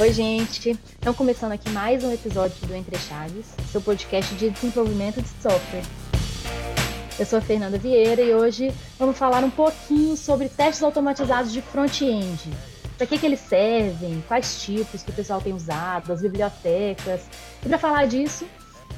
Oi, gente! Estão começando aqui mais um episódio do Entre Chaves, seu podcast de desenvolvimento de software. Eu sou a Fernanda Vieira e hoje vamos falar um pouquinho sobre testes automatizados de front-end. Para que, que eles servem, quais tipos que o pessoal tem usado, as bibliotecas. E para falar disso,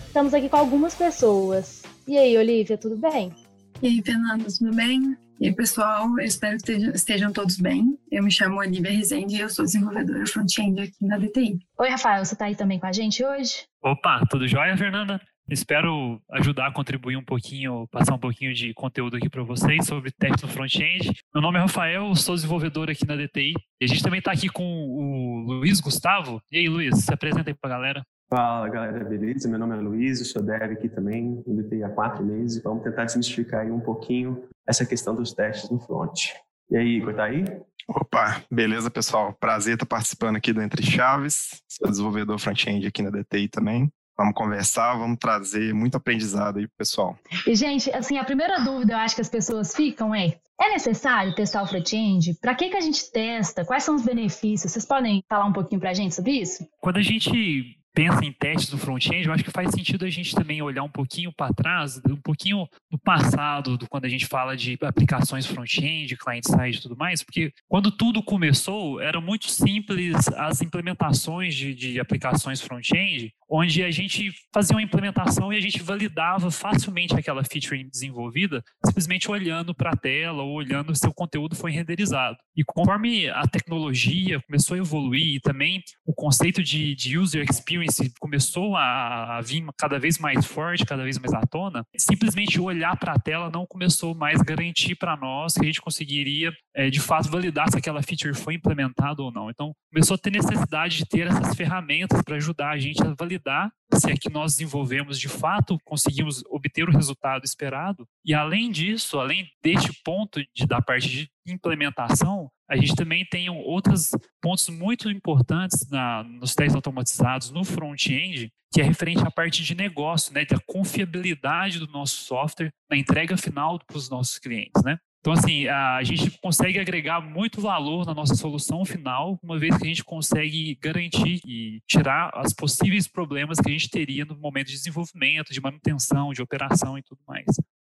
estamos aqui com algumas pessoas. E aí, Olivia, tudo bem? E aí, Fernanda, tudo bem? E aí, pessoal, eu espero que estejam todos bem. Eu me chamo Olivia Rezende e eu sou desenvolvedora front-end aqui na DTI. Oi, Rafael, você está aí também com a gente hoje? Opa, tudo jóia, Fernanda? Espero ajudar a contribuir um pouquinho, passar um pouquinho de conteúdo aqui para vocês sobre teste no front-end. Meu nome é Rafael, sou desenvolvedor aqui na DTI. E a gente também está aqui com o Luiz Gustavo. E aí, Luiz, se apresenta aí para a galera. Fala galera, beleza? Meu nome é Luiz, eu sou dev aqui também, no DTI há quatro meses. Vamos tentar desmistificar aí um pouquinho essa questão dos testes no front. E aí, Igor, tá aí? Opa, beleza, pessoal? Prazer estar participando aqui do Entre Chaves. Sou desenvolvedor front-end aqui na DTI também. Vamos conversar, vamos trazer muito aprendizado aí pro pessoal. E, gente, assim, a primeira dúvida eu acho que as pessoas ficam é: é necessário testar o front-end? Para que, que a gente testa? Quais são os benefícios? Vocês podem falar um pouquinho para a gente sobre isso? Quando a gente pensa em testes no front-end, eu acho que faz sentido a gente também olhar um pouquinho para trás, um pouquinho no passado, do, quando a gente fala de aplicações front-end, client-side e tudo mais, porque quando tudo começou, era muito simples as implementações de, de aplicações front-end, onde a gente fazia uma implementação e a gente validava facilmente aquela feature desenvolvida, simplesmente olhando para a tela ou olhando se o conteúdo foi renderizado. E conforme a tecnologia começou a evoluir e também o conceito de, de user experience começou a, a, vir cada vez mais forte, cada vez mais à tona, simplesmente olhar para a tela não começou mais a garantir para nós que a gente conseguiria é, de fato validar se aquela feature foi implementada ou não. Então começou a ter necessidade de ter essas ferramentas para ajudar a gente a validar validar se é que nós desenvolvemos de fato conseguimos obter o resultado esperado. E além disso, além deste ponto de, da parte de implementação, a gente também tem outros pontos muito importantes na, nos testes automatizados no front-end, que é referente à parte de negócio, né, da confiabilidade do nosso software na entrega final para os nossos clientes, né? Então, assim, a gente consegue agregar muito valor na nossa solução final, uma vez que a gente consegue garantir e tirar os possíveis problemas que a gente teria no momento de desenvolvimento, de manutenção, de operação e tudo mais.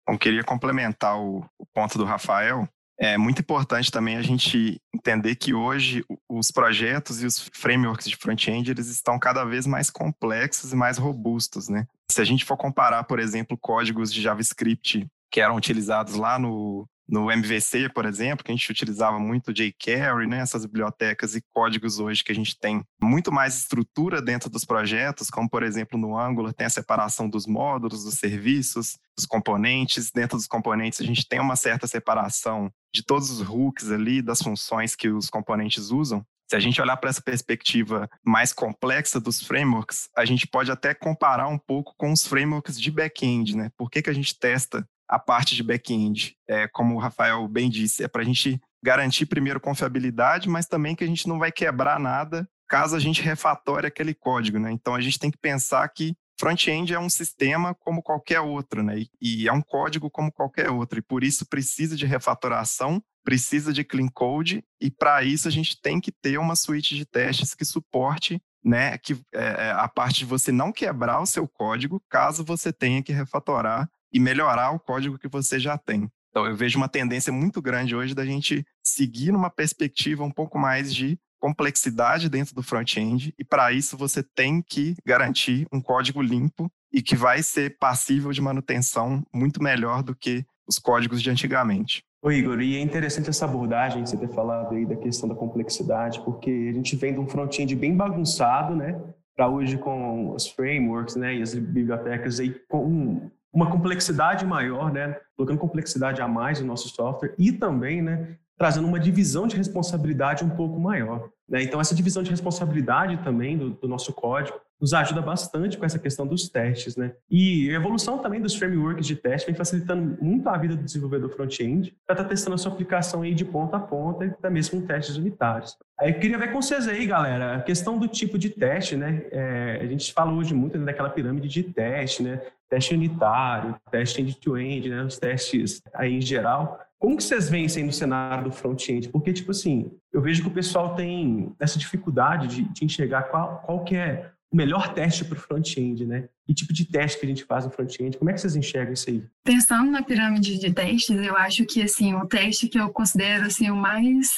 Bom, queria complementar o, o ponto do Rafael. É muito importante também a gente entender que hoje os projetos e os frameworks de front-end eles estão cada vez mais complexos e mais robustos, né? Se a gente for comparar, por exemplo, códigos de JavaScript que eram utilizados lá no, no MVC, por exemplo, que a gente utilizava muito jQuery, né, essas bibliotecas e códigos hoje que a gente tem muito mais estrutura dentro dos projetos, como por exemplo no Angular tem a separação dos módulos, dos serviços, dos componentes. Dentro dos componentes a gente tem uma certa separação de todos os hooks ali, das funções que os componentes usam. Se a gente olhar para essa perspectiva mais complexa dos frameworks, a gente pode até comparar um pouco com os frameworks de back-end, né? Por que, que a gente testa a parte de back-end. É, como o Rafael bem disse, é para a gente garantir primeiro confiabilidade, mas também que a gente não vai quebrar nada caso a gente refatore aquele código, né? Então a gente tem que pensar que front-end é um sistema como qualquer outro, né? E é um código como qualquer outro, e por isso precisa de refatoração, precisa de clean code, e para isso a gente tem que ter uma suíte de testes que suporte né, que é, é a parte de você não quebrar o seu código caso você tenha que refatorar e melhorar o código que você já tem. Então, eu vejo uma tendência muito grande hoje da gente seguir numa perspectiva um pouco mais de complexidade dentro do front-end, e para isso você tem que garantir um código limpo e que vai ser passível de manutenção muito melhor do que os códigos de antigamente. Ô Igor, e é interessante essa abordagem, você ter falado aí da questão da complexidade, porque a gente vem de um front-end bem bagunçado, né, para hoje com os frameworks, né, e as bibliotecas aí com uma complexidade maior, né? Colocando complexidade a mais no nosso software e também, né? Trazendo uma divisão de responsabilidade um pouco maior. Né? Então, essa divisão de responsabilidade também do, do nosso código nos ajuda bastante com essa questão dos testes, né? E a evolução também dos frameworks de teste vem facilitando muito a vida do desenvolvedor front-end para estar tá testando a sua aplicação aí de ponta a ponta e até mesmo com testes unitários. Aí eu queria ver com vocês aí, galera, a questão do tipo de teste, né? É, a gente fala hoje muito né, daquela pirâmide de teste, né? Teste unitário, teste end-to-end, -end, né? Os testes aí em geral. Como que vocês aí no cenário do front-end? Porque, tipo assim, eu vejo que o pessoal tem essa dificuldade de, de enxergar qual, qual que é o melhor teste para o front-end, né? Que tipo de teste que a gente faz no front-end? Como é que vocês enxergam isso aí? Pensando na pirâmide de testes, eu acho que assim o teste que eu considero assim o mais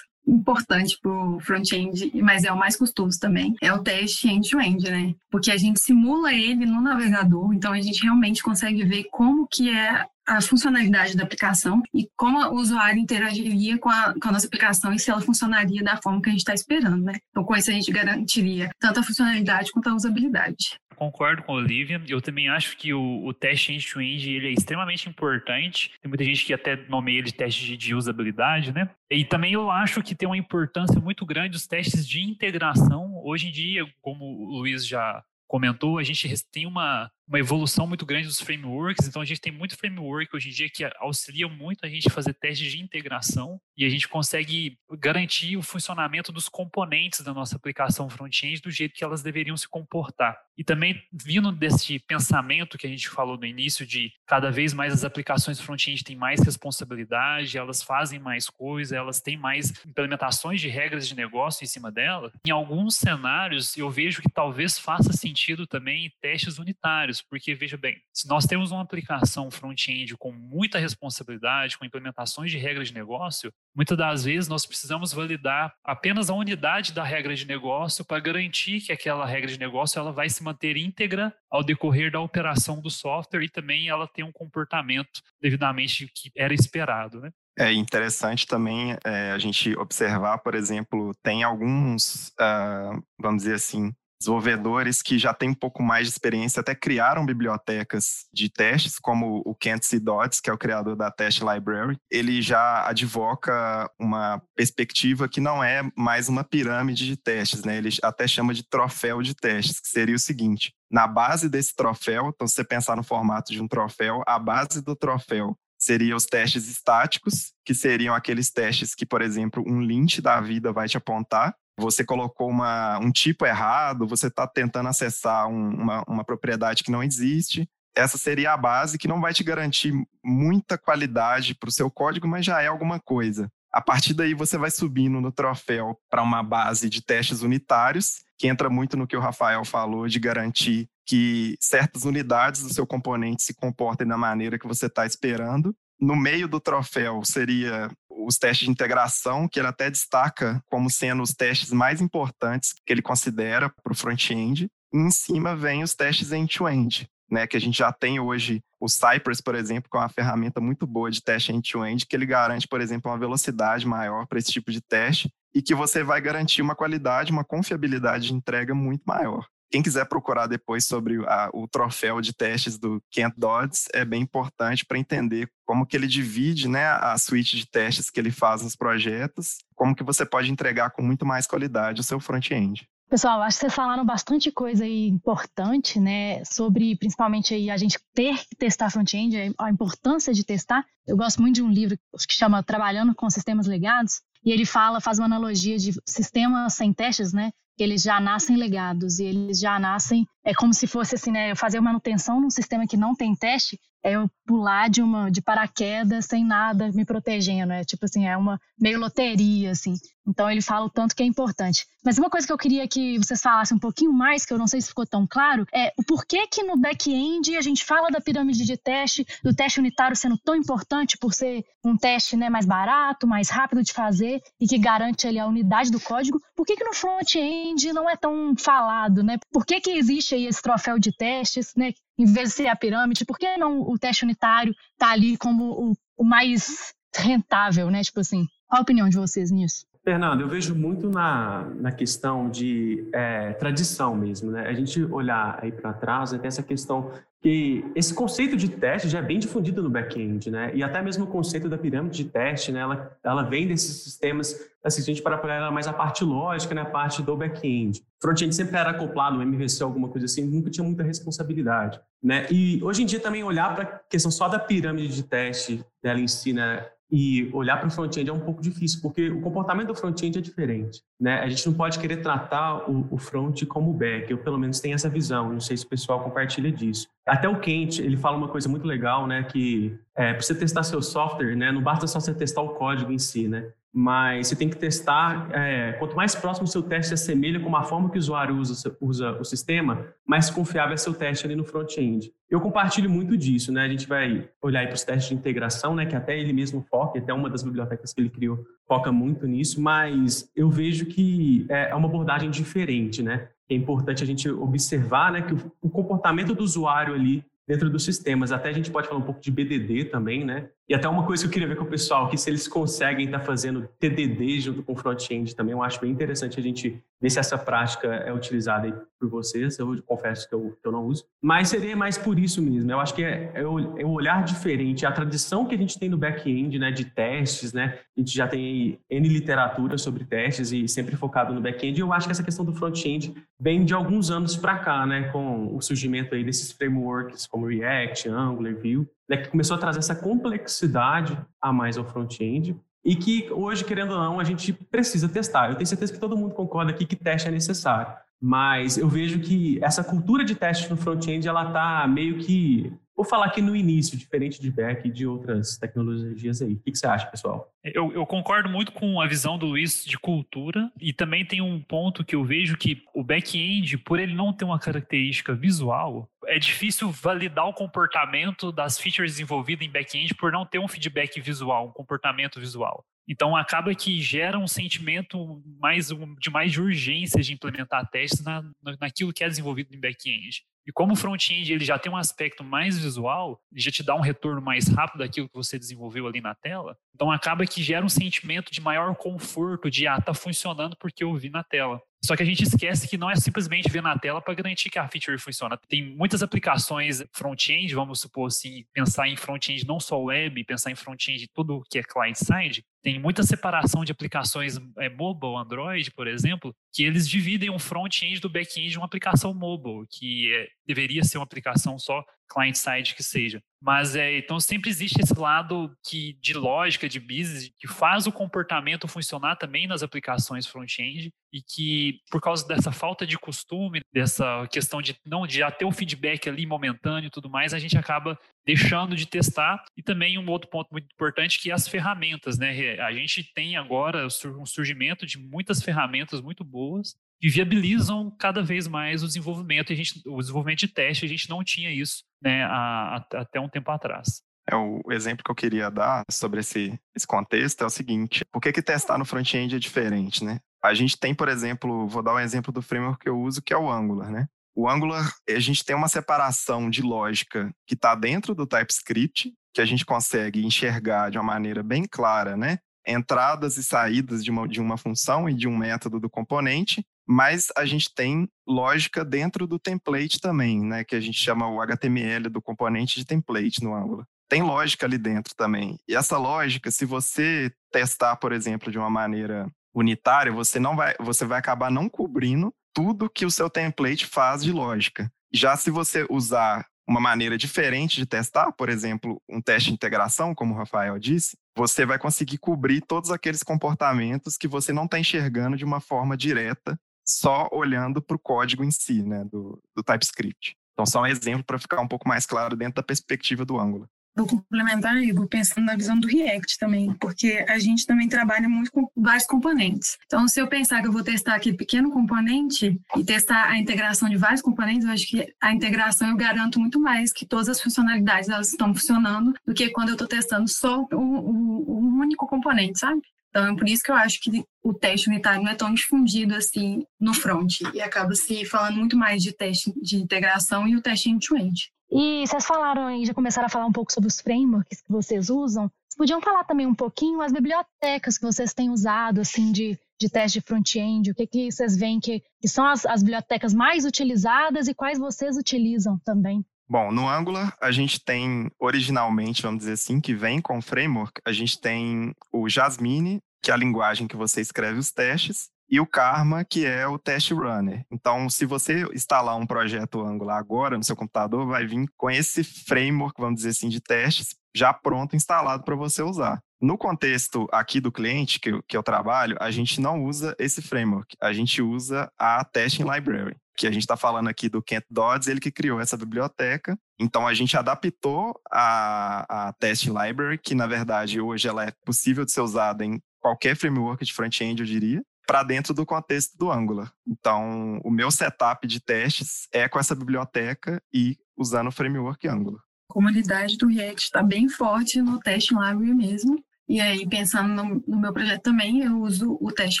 importante para o front-end, mas é o mais custoso também, é o teste end-to-end, -end, né? Porque a gente simula ele no navegador, então a gente realmente consegue ver como que é a funcionalidade da aplicação e como o usuário interagiria com a, com a nossa aplicação e se ela funcionaria da forma que a gente está esperando, né? Então, com isso a gente garantiria tanto a funcionalidade quanto a usabilidade. Concordo com a Olivia. Eu também acho que o, o teste end-to-end -end, ele é extremamente importante. Tem muita gente que até nomeia ele de teste de, de usabilidade, né? E também eu acho que tem uma importância muito grande os testes de integração. Hoje em dia, como o Luiz já comentou, a gente tem uma, uma evolução muito grande dos frameworks, então a gente tem muito framework hoje em dia que auxilia muito a gente a fazer testes de integração e a gente consegue garantir o funcionamento dos componentes da nossa aplicação front-end do jeito que elas deveriam se comportar. E também vindo desse pensamento que a gente falou no início de cada vez mais as aplicações front-end têm mais responsabilidade, elas fazem mais coisa, elas têm mais implementações de regras de negócio em cima dela. Em alguns cenários eu vejo que talvez faça sentido sentido também testes unitários, porque veja bem, se nós temos uma aplicação front-end com muita responsabilidade, com implementações de regras de negócio, muitas das vezes nós precisamos validar apenas a unidade da regra de negócio para garantir que aquela regra de negócio ela vai se manter íntegra ao decorrer da operação do software e também ela tem um comportamento devidamente que era esperado, né? É interessante também é, a gente observar, por exemplo, tem alguns, uh, vamos dizer assim, desenvolvedores que já têm um pouco mais de experiência até criaram bibliotecas de testes, como o Kent C. Dodds, que é o criador da Test Library. Ele já advoca uma perspectiva que não é mais uma pirâmide de testes, né? Ele até chama de troféu de testes, que seria o seguinte: na base desse troféu, então se você pensar no formato de um troféu, a base do troféu seriam os testes estáticos, que seriam aqueles testes que, por exemplo, um lint da vida vai te apontar você colocou uma, um tipo errado, você está tentando acessar um, uma, uma propriedade que não existe. Essa seria a base que não vai te garantir muita qualidade para o seu código, mas já é alguma coisa. A partir daí, você vai subindo no troféu para uma base de testes unitários, que entra muito no que o Rafael falou de garantir que certas unidades do seu componente se comportem da maneira que você está esperando. No meio do troféu seria os testes de integração, que ele até destaca como sendo os testes mais importantes que ele considera para o front-end. E em cima vem os testes end-to-end, né, que a gente já tem hoje o Cypress, por exemplo, que é uma ferramenta muito boa de teste end-to-end, que ele garante, por exemplo, uma velocidade maior para esse tipo de teste e que você vai garantir uma qualidade, uma confiabilidade de entrega muito maior. Quem quiser procurar depois sobre a, o troféu de testes do Kent Dodds, é bem importante para entender como que ele divide né, a suíte de testes que ele faz nos projetos, como que você pode entregar com muito mais qualidade o seu front-end. Pessoal, acho que vocês falaram bastante coisa aí importante, né, sobre principalmente aí a gente ter que testar front-end, a importância de testar. Eu gosto muito de um livro que chama Trabalhando com Sistemas Legados, e ele fala, faz uma analogia de sistemas sem testes, né, eles já nascem legados e eles já nascem é como se fosse assim, né, fazer manutenção num sistema que não tem teste, é eu pular de uma de paraquedas sem nada me protegendo, é tipo assim, é uma meio loteria assim. Então ele fala o tanto que é importante. Mas uma coisa que eu queria que vocês falassem um pouquinho mais, que eu não sei se ficou tão claro, é o porquê que no back-end a gente fala da pirâmide de teste, do teste unitário sendo tão importante por ser um teste né, mais barato, mais rápido de fazer e que garante ali a unidade do código. Por que, que no front-end não é tão falado, né? Por que, que existe aí esse troféu de testes, né? Em vez de ser a pirâmide, por que não o teste unitário tá ali como o, o mais rentável, né? Tipo assim, qual a opinião de vocês nisso? Fernando, eu vejo muito na, na questão de é, tradição mesmo, né? A gente olhar aí para trás, até essa questão que esse conceito de teste já é bem difundido no back-end, né? E até mesmo o conceito da pirâmide de teste, né? Ela, ela vem desses sistemas, assim, a gente para pegar mais a parte lógica, né? A parte do back-end. Front-end sempre era acoplado, no MVC, alguma coisa assim, nunca tinha muita responsabilidade, né? E hoje em dia também olhar para a questão só da pirâmide de teste dela em si, né? E olhar para o front-end é um pouco difícil, porque o comportamento do front-end é diferente. Né? A gente não pode querer tratar o, o front como back, eu pelo menos tenho essa visão, não sei se o pessoal compartilha disso. Até o Kent, ele fala uma coisa muito legal, né, que é, para você testar seu software, né, não basta só você testar o código em si, né? Mas você tem que testar. É, quanto mais próximo o seu teste se assemelha com a forma que o usuário usa, usa o sistema, mais confiável é seu teste ali no front-end. Eu compartilho muito disso, né? A gente vai olhar para os testes de integração, né? Que até ele mesmo foca, até uma das bibliotecas que ele criou foca muito nisso, mas eu vejo que é, é uma abordagem diferente, né? É importante a gente observar, né, que o, o comportamento do usuário ali dentro dos sistemas. Até a gente pode falar um pouco de BDD também, né? E até uma coisa que eu queria ver com o pessoal, que se eles conseguem estar fazendo TDD junto com front-end também, eu acho bem interessante a gente ver se essa prática é utilizada aí por vocês. Eu confesso que eu, que eu não uso. Mas seria mais por isso mesmo. Eu acho que é, é, o, é olhar diferente, a tradição que a gente tem no back-end, né, de testes, né? A gente já tem N literatura sobre testes e sempre focado no back-end. Eu acho que essa questão do front-end vem de alguns anos para cá, né, com o surgimento aí desses frameworks como React, Angular, Vue, né, que começou a trazer essa complexidade a mais ao front-end e que hoje, querendo ou não, a gente precisa testar. Eu tenho certeza que todo mundo concorda aqui que teste é necessário, mas eu vejo que essa cultura de teste no front-end ela está meio que Vou falar aqui no início, diferente de back e de outras tecnologias aí. O que, você acha, pessoal? Eu, eu, concordo muito com a visão do Luiz de cultura e também tem um ponto que eu vejo que o back-end, por ele não ter uma característica visual, é difícil validar o comportamento das features desenvolvidas em back-end por não ter um feedback visual, um comportamento visual. Então acaba que gera um sentimento mais de mais urgência de implementar testes na, naquilo que é desenvolvido em back-end. E como o front-end ele já tem um aspecto mais visual, já te dá um retorno mais rápido daquilo que você desenvolveu ali na tela, então acaba que gera um sentimento de maior conforto, de ah, tá funcionando porque eu vi na tela. Só que a gente esquece que não é simplesmente ver na tela para garantir que a feature funciona. Tem muitas aplicações front-end, vamos supor assim, pensar em front-end não só web, pensar em front-end tudo que é client-side. Tem muita separação de aplicações é, mobile, Android, por exemplo, que eles dividem um front-end do back-end de uma aplicação mobile, que é, deveria ser uma aplicação só client-side que seja. Mas é, então sempre existe esse lado que de lógica, de business, que faz o comportamento funcionar também nas aplicações front-end e que por causa dessa falta de costume, dessa questão de não de já ter o feedback ali momentâneo e tudo mais, a gente acaba deixando de testar. E também um outro ponto muito importante que é as ferramentas, né? A gente tem agora um surgimento de muitas ferramentas muito boas que viabilizam cada vez mais o desenvolvimento. A gente, o desenvolvimento de teste, a gente não tinha isso né, a, a, até um tempo atrás. É o exemplo que eu queria dar sobre esse, esse contexto é o seguinte: por que, que testar no front-end é diferente, né? A gente tem, por exemplo, vou dar um exemplo do framework que eu uso, que é o Angular, né? O Angular, a gente tem uma separação de lógica que está dentro do TypeScript, que a gente consegue enxergar de uma maneira bem clara, né? Entradas e saídas de uma, de uma função e de um método do componente, mas a gente tem lógica dentro do template também, né, que a gente chama o HTML do componente de template no Angular. Tem lógica ali dentro também. E essa lógica, se você testar, por exemplo, de uma maneira unitária, você não vai, você vai acabar não cobrindo tudo que o seu template faz de lógica. Já se você usar uma maneira diferente de testar, por exemplo, um teste de integração, como o Rafael disse, você vai conseguir cobrir todos aqueles comportamentos que você não está enxergando de uma forma direta só olhando para o código em si, né, do, do TypeScript. Então, só um exemplo para ficar um pouco mais claro dentro da perspectiva do Angular. Vou complementar, Igor, pensando na visão do React também, porque a gente também trabalha muito com vários componentes. Então, se eu pensar que eu vou testar aquele pequeno componente e testar a integração de vários componentes, eu acho que a integração eu garanto muito mais que todas as funcionalidades elas estão funcionando do que quando eu estou testando só um único componente, sabe? Então, é por isso que eu acho que o teste unitário não é tão difundido assim no front e acaba se falando muito mais de teste de integração e o teste end-to-end. E vocês falaram aí, já começaram a falar um pouco sobre os frameworks que vocês usam. Vocês podiam falar também um pouquinho as bibliotecas que vocês têm usado, assim, de, de teste de front-end, o que, que vocês veem que, que são as, as bibliotecas mais utilizadas e quais vocês utilizam também? Bom, no Angular, a gente tem, originalmente, vamos dizer assim, que vem com o framework, a gente tem o Jasmine, que é a linguagem que você escreve os testes, e o Karma, que é o test runner. Então, se você instalar um projeto Angular agora no seu computador, vai vir com esse framework, vamos dizer assim, de testes já pronto instalado para você usar. No contexto aqui do cliente que eu, que eu trabalho, a gente não usa esse framework, a gente usa a Testing Library, que a gente está falando aqui do Kent Dodds, ele que criou essa biblioteca. Então a gente adaptou a, a Testing Library, que na verdade hoje ela é possível de ser usada em qualquer framework de front-end, eu diria para dentro do contexto do Angular. Então, o meu setup de testes é com essa biblioteca e usando o framework Angular. A comunidade do React está bem forte no Test Library mesmo. E aí, pensando no, no, meu projeto também, eu uso o Test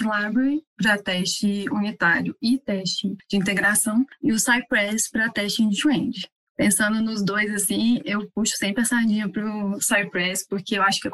Library para teste unitário e teste de integração, e o Cypress para teste end-to-end. Pensando nos dois, assim, eu puxo sempre a sardinha para o Cypress, porque eu acho que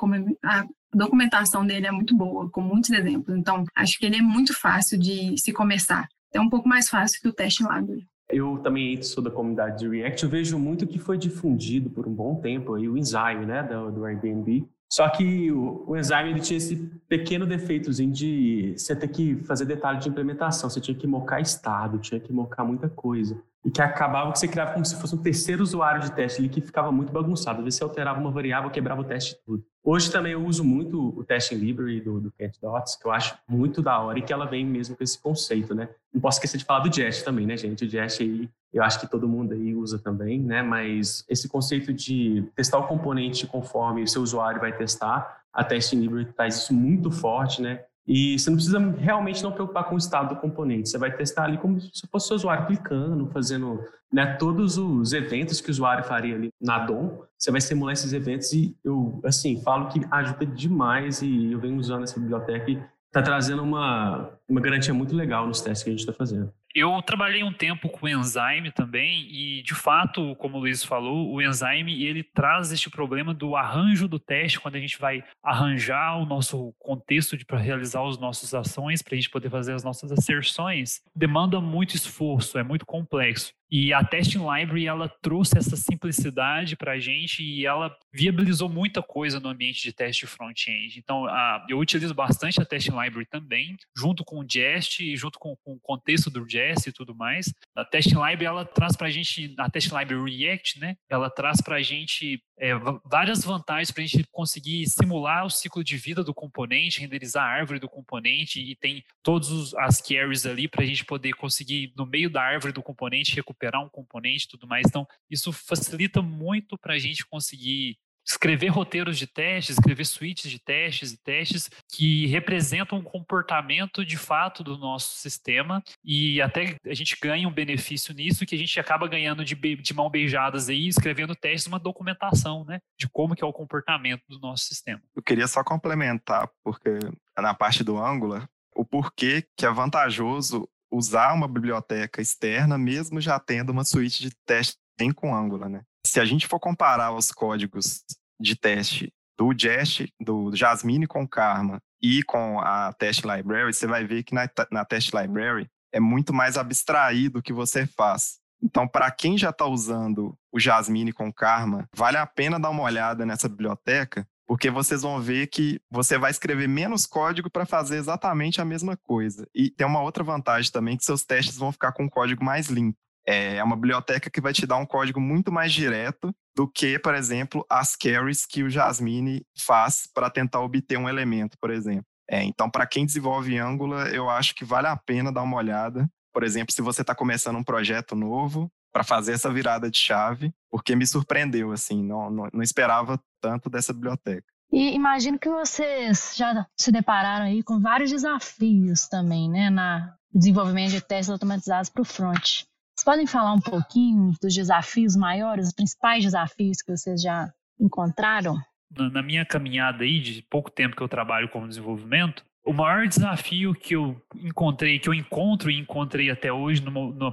a, documentação dele é muito boa, com muitos exemplos. Então, acho que ele é muito fácil de se começar. É um pouco mais fácil que o teste library. Eu também sou da comunidade de React. Eu vejo muito que foi difundido por um bom tempo aí o Enzyme, né, do, do Airbnb. Só que o, o Enzyme ele tinha esse pequeno defeitozinho de você ter que fazer detalhe de implementação. Você tinha que mocar estado, tinha que mocar muita coisa e que acabava que você criava como se fosse um terceiro usuário de teste ali que ficava muito bagunçado. Às vezes você alterava uma variável, quebrava o teste tudo. Hoje também eu uso muito o Testing Library do, do Kent Dots, que eu acho muito da hora e que ela vem mesmo com esse conceito, né? Não posso esquecer de falar do Jest também, né, gente? O Jest aí, eu acho que todo mundo aí usa também, né? Mas esse conceito de testar o componente conforme o seu usuário vai testar, a Testing Library traz isso muito forte, né? E você não precisa realmente não preocupar com o estado do componente. Você vai testar ali como se fosse o usuário clicando, fazendo né, todos os eventos que o usuário faria ali na DOM. Você vai simular esses eventos e eu, assim, falo que ajuda demais e eu venho usando essa biblioteca e está trazendo uma, uma garantia muito legal nos testes que a gente está fazendo. Eu trabalhei um tempo com o Enzyme também e, de fato, como o Luiz falou, o Enzyme ele traz este problema do arranjo do teste quando a gente vai arranjar o nosso contexto para realizar as nossas ações, para a gente poder fazer as nossas asserções, demanda muito esforço, é muito complexo. E a Testing Library ela trouxe essa simplicidade para a gente e ela viabilizou muita coisa no ambiente de teste front-end. Então, a, eu utilizo bastante a Testing Library também, junto com o Jest e junto com, com o contexto do Jest e tudo mais. A Testing Library ela traz para a gente, a Testing Library React, né? Ela traz para a gente é, várias vantagens para a gente conseguir simular o ciclo de vida do componente, renderizar a árvore do componente e tem todas as carries ali para a gente poder conseguir, no meio da árvore do componente, recuperar um componente e tudo mais. Então, isso facilita muito para a gente conseguir escrever roteiros de testes, escrever suítes de testes e testes que representam um comportamento de fato do nosso sistema e até a gente ganha um benefício nisso que a gente acaba ganhando de, de mão beijadas aí, escrevendo testes, uma documentação, né, de como que é o comportamento do nosso sistema. Eu queria só complementar, porque na parte do Angular, o porquê que é vantajoso usar uma biblioteca externa, mesmo já tendo uma suíte de testes bem com Angular, né? Se a gente for comparar os códigos de teste do Jest, do Jasmine com Karma e com a Test Library, você vai ver que na, na Test Library é muito mais abstraído o que você faz. Então, para quem já está usando o Jasmine com Karma, vale a pena dar uma olhada nessa biblioteca, porque vocês vão ver que você vai escrever menos código para fazer exatamente a mesma coisa. E tem uma outra vantagem também, que seus testes vão ficar com um código mais limpo. É uma biblioteca que vai te dar um código muito mais direto do que, por exemplo, as carries que o Jasmine faz para tentar obter um elemento, por exemplo. É, então, para quem desenvolve Angular, eu acho que vale a pena dar uma olhada. Por exemplo, se você está começando um projeto novo, para fazer essa virada de chave, porque me surpreendeu, assim, não, não, não esperava tanto dessa biblioteca. E imagino que vocês já se depararam aí com vários desafios também, né, na desenvolvimento de testes automatizados para o front. Vocês podem falar um pouquinho dos desafios maiores, os principais desafios que vocês já encontraram? Na minha caminhada aí, de pouco tempo que eu trabalho com desenvolvimento, o maior desafio que eu encontrei, que eu encontro e encontrei até hoje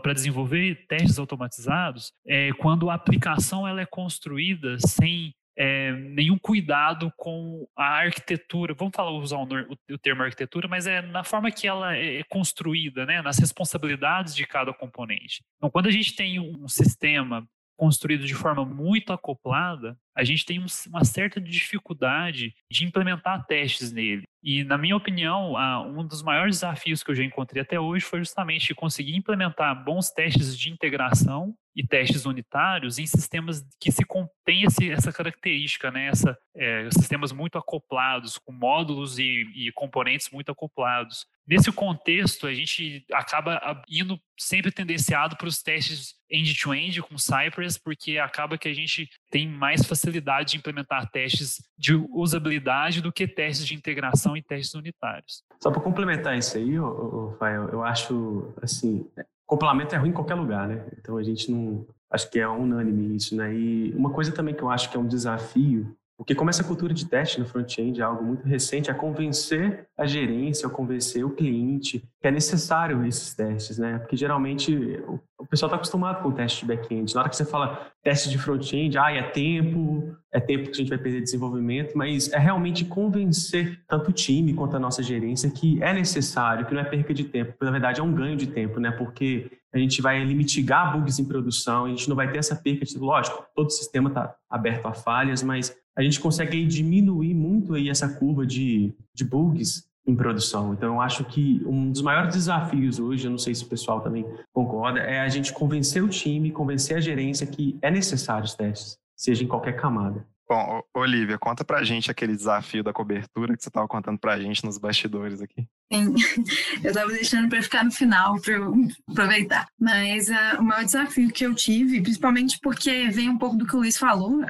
para desenvolver testes automatizados é quando a aplicação ela é construída sem é, nenhum cuidado com a arquitetura. Vamos falar usar o, o, termo arquitetura, mas é na forma que ela é construída, né, nas responsabilidades de cada componente. Então, quando a gente tem um sistema construído de forma muito acoplada, a gente tem uma certa dificuldade de implementar testes nele. E, na minha opinião, um dos maiores desafios que eu já encontrei até hoje foi justamente conseguir implementar bons testes de integração e testes unitários em sistemas que se contém essa característica, né? Essa, é, sistemas muito acoplados, com módulos e, e componentes muito acoplados. Nesse contexto, a gente acaba indo sempre tendenciado para os testes end-to-end -end com Cypress, porque acaba que a gente tem mais facilidade de implementar testes de usabilidade do que testes de integração e testes unitários. Só para complementar isso aí, Rafael, eu acho assim, complemento é ruim em qualquer lugar, né? Então a gente não. Acho que é unânime isso, né? E uma coisa também que eu acho que é um desafio porque como essa cultura de teste no front-end é algo muito recente, é convencer a gerência, ou convencer o cliente que é necessário esses testes, né? Porque geralmente o pessoal está acostumado com o teste de back-end. Na hora que você fala teste de front-end, ah, é tempo, é tempo que a gente vai perder desenvolvimento, mas é realmente convencer tanto o time quanto a nossa gerência que é necessário, que não é perca de tempo, na verdade é um ganho de tempo, né? Porque a gente vai mitigar bugs em produção, a gente não vai ter essa perca de, lógico, todo o sistema está aberto a falhas, mas a gente consegue diminuir muito aí essa curva de, de bugs em produção. Então, eu acho que um dos maiores desafios hoje, eu não sei se o pessoal também concorda, é a gente convencer o time, convencer a gerência que é necessário os testes, seja em qualquer camada. Bom, Olivia, conta pra gente aquele desafio da cobertura que você estava contando pra gente nos bastidores aqui. Sim, eu estava deixando para ficar no final, para eu aproveitar. Mas uh, o maior desafio que eu tive, principalmente porque vem um pouco do que o Luiz falou, uh,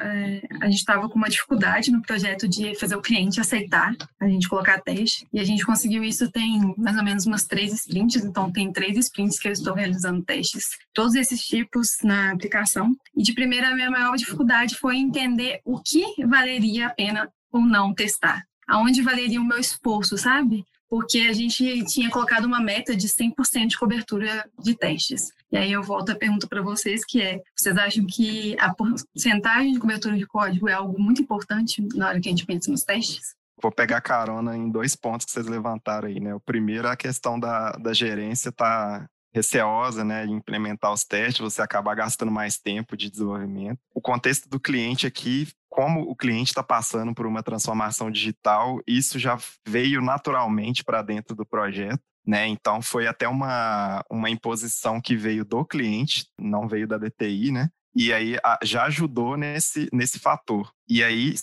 a gente estava com uma dificuldade no projeto de fazer o cliente aceitar a gente colocar teste, e a gente conseguiu isso tem mais ou menos umas três sprints, então tem três sprints que eu estou realizando testes, todos esses tipos na aplicação. E de primeira, a minha maior dificuldade foi entender o que valeria a pena ou não testar aonde valeria o meu esforço, sabe? Porque a gente tinha colocado uma meta de 100% de cobertura de testes. E aí eu volto a pergunta para vocês, que é, vocês acham que a porcentagem de cobertura de código é algo muito importante na hora que a gente pensa nos testes? Vou pegar carona em dois pontos que vocês levantaram aí, né? O primeiro é a questão da, da gerência tá receosa, né, em implementar os testes, você acaba gastando mais tempo de desenvolvimento. O contexto do cliente aqui como o cliente está passando por uma transformação digital, isso já veio naturalmente para dentro do projeto. Né? Então foi até uma, uma imposição que veio do cliente, não veio da DTI, né? E aí já ajudou nesse, nesse fator. E aí,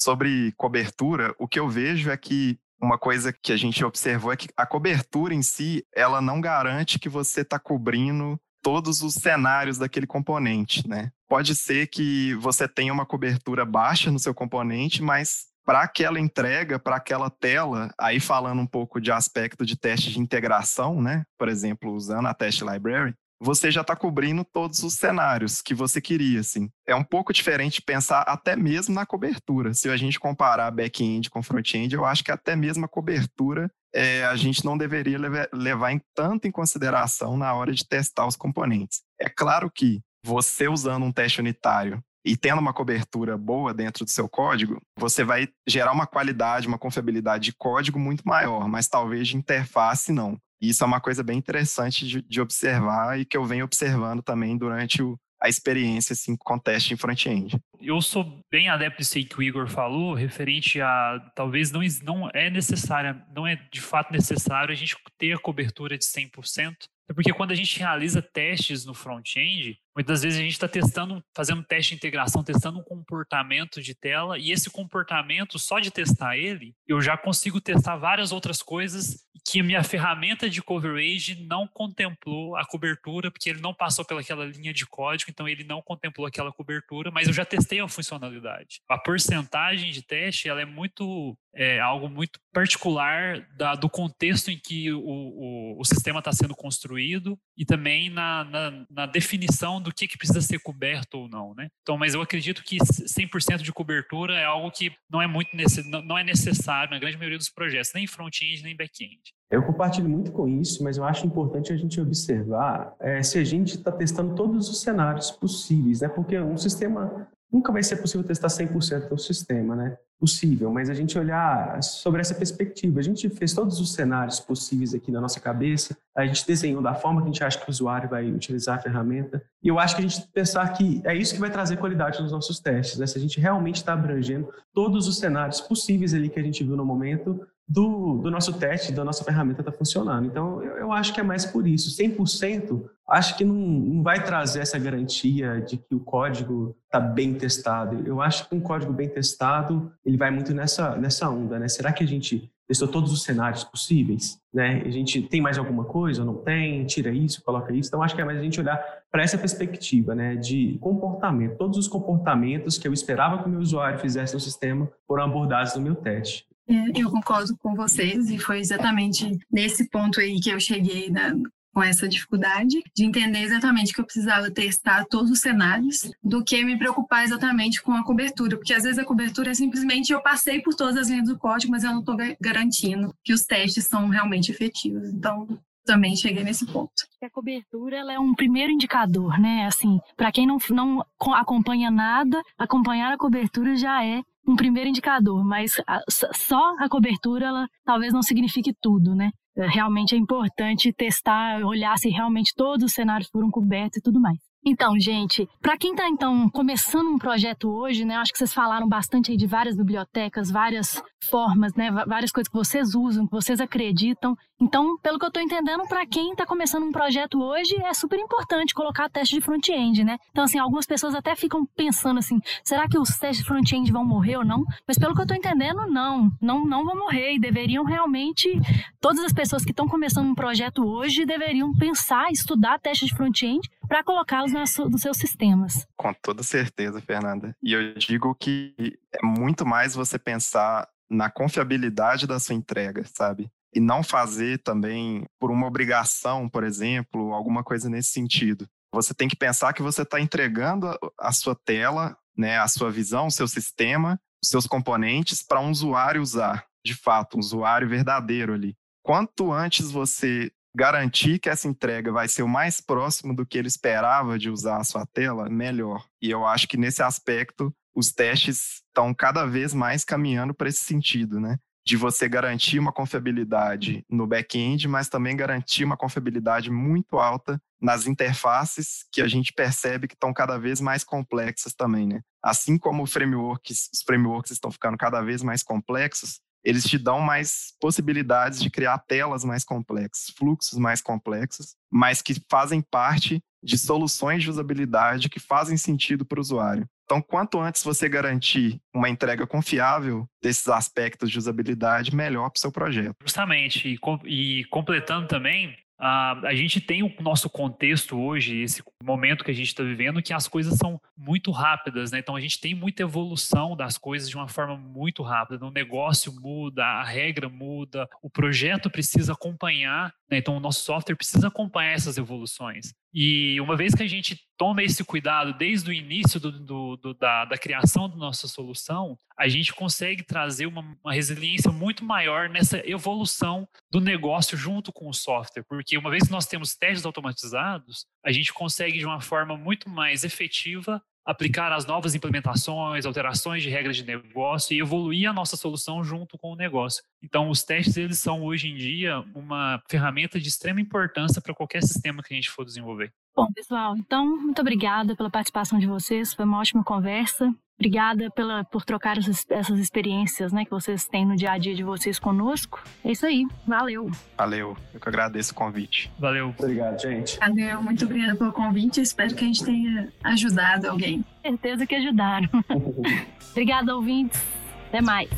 sobre cobertura, o que eu vejo é que uma coisa que a gente observou é que a cobertura em si, ela não garante que você está cobrindo todos os cenários daquele componente, né? Pode ser que você tenha uma cobertura baixa no seu componente, mas para aquela entrega, para aquela tela, aí falando um pouco de aspecto de teste de integração, né? Por exemplo, usando a Test Library, você já está cobrindo todos os cenários que você queria, assim. É um pouco diferente pensar até mesmo na cobertura. Se a gente comparar back-end com front-end, eu acho que até mesmo a cobertura é, a gente não deveria levar, em, tanto em consideração na hora de testar os componentes. É claro que você usando um teste unitário e tendo uma cobertura boa dentro do seu código, você vai gerar uma qualidade, uma confiabilidade de código muito maior, mas talvez de interface não. E isso é uma coisa bem interessante de, de observar e que eu venho observando também durante o, a experiência assim, com teste em front-end. Eu sou bem adepto disso que o Igor falou, referente a talvez não, não é necessária, não é de fato necessário a gente ter a cobertura de 100%, é porque quando a gente realiza testes no front-end, muitas vezes a gente está testando, fazendo teste de integração, testando um comportamento de tela, e esse comportamento, só de testar ele, eu já consigo testar várias outras coisas que a minha ferramenta de coverage não contemplou a cobertura, porque ele não passou pelaquela linha de código, então ele não contemplou aquela cobertura, mas eu já testei a funcionalidade. A porcentagem de teste ela é muito é algo muito particular da, do contexto em que o, o, o sistema está sendo construído e também na, na, na, definição do que, que precisa ser coberto ou não, né? Então, mas eu acredito que 100% de cobertura é algo que não é muito não é necessário na grande maioria dos projetos, nem front-end nem back-end. Eu compartilho muito com isso, mas eu acho importante a gente observar é, se a gente está testando todos os cenários possíveis, né? Porque um sistema nunca vai ser possível testar 100% do sistema, né? Possível, mas a gente olhar sobre essa perspectiva. A gente fez todos os cenários possíveis aqui na nossa cabeça, a gente desenhou da forma que a gente acha que o usuário vai utilizar a ferramenta, e eu acho que a gente pensar que é isso que vai trazer qualidade nos nossos testes, né? Se a gente realmente está abrangendo todos os cenários possíveis ali que a gente viu no momento, do, do, nosso teste, da nossa ferramenta está funcionando. Então, eu, eu, acho que é mais por isso. 100% acho que não, não vai trazer essa garantia de que o código está bem testado. Eu acho que um código bem testado, ele vai muito nessa, nessa onda, né? Será que a gente testou todos os cenários possíveis? Né? A gente tem mais alguma coisa não tem? Tira isso, coloca isso. Então, acho que é mais a gente olhar para essa perspectiva né? de comportamento. Todos os comportamentos que eu esperava que o meu usuário fizesse no sistema foram abordados no meu teste. É, eu concordo com vocês e foi exatamente nesse ponto aí que eu cheguei na, com essa dificuldade de entender exatamente que eu precisava testar todos os cenários do que me preocupar exatamente com a cobertura, porque às vezes a cobertura é simplesmente eu passei por todas as linhas do código, mas eu não estou garantindo que os testes são realmente efetivos. Então, também cheguei nesse ponto. A cobertura ela é um primeiro indicador, né? Assim, para quem não, não acompanha nada, acompanhar a cobertura já é um primeiro indicador, mas a, só a cobertura ela talvez não signifique tudo, né? É, realmente é importante testar, olhar se realmente todos os cenários foram cobertos e tudo mais. Então, gente, para quem está então começando um projeto hoje, né, acho que vocês falaram bastante aí de várias bibliotecas, várias formas, né, várias coisas que vocês usam, que vocês acreditam. Então, pelo que eu estou entendendo, para quem está começando um projeto hoje, é super importante colocar teste de front-end, né? Então, assim, algumas pessoas até ficam pensando assim, será que os testes de front-end vão morrer ou não? Mas pelo que eu estou entendendo, não, não, não vão morrer e deveriam realmente, todas as pessoas que estão começando um projeto hoje deveriam pensar, estudar testes de front-end para colocá-los nos seus sistemas. Com toda certeza, Fernanda. E eu digo que é muito mais você pensar na confiabilidade da sua entrega, sabe? E não fazer também por uma obrigação, por exemplo, alguma coisa nesse sentido. Você tem que pensar que você está entregando a sua tela, né, a sua visão, o seu sistema, os seus componentes para um usuário usar, de fato, um usuário verdadeiro ali. Quanto antes você garantir que essa entrega vai ser o mais próximo do que ele esperava de usar a sua tela, melhor. E eu acho que nesse aspecto os testes estão cada vez mais caminhando para esse sentido, né? De você garantir uma confiabilidade no back-end, mas também garantir uma confiabilidade muito alta nas interfaces que a gente percebe que estão cada vez mais complexas também, né? Assim como frameworks, os frameworks estão ficando cada vez mais complexos, eles te dão mais possibilidades de criar telas mais complexas, fluxos mais complexos, mas que fazem parte de soluções de usabilidade que fazem sentido para o usuário. Então, quanto antes você garantir uma entrega confiável desses aspectos de usabilidade, melhor para o seu projeto. Justamente, e, e completando também, Uh, a gente tem o nosso contexto hoje, esse momento que a gente está vivendo, que as coisas são muito rápidas, né? Então a gente tem muita evolução das coisas de uma forma muito rápida. O negócio muda, a regra muda, o projeto precisa acompanhar? Então o nosso software precisa acompanhar essas evoluções. E uma vez que a gente toma esse cuidado desde o início do, do, do, da, da, criação da nossa solução, a gente consegue trazer uma, uma, resiliência muito maior nessa evolução do negócio junto com o software. Porque uma vez que nós temos testes automatizados, a gente consegue de uma forma muito mais efetiva aplicar as novas implementações, alterações de regras de negócio e evoluir a nossa solução junto com o negócio. Então, os testes eles são hoje em dia uma ferramenta de extrema importância para qualquer sistema que a gente for desenvolver. Bom, pessoal, então muito obrigada pela participação de vocês, foi uma ótima conversa. Obrigada pela, por trocar essas, essas experiências né, que vocês têm no dia a dia de vocês conosco. É isso aí. Valeu. Valeu. Eu que agradeço o convite. Valeu. Obrigado, gente. Valeu. Muito obrigada pelo convite. Espero que a gente tenha ajudado alguém. Certeza que ajudaram. Obrigada, ouvintes. Até mais.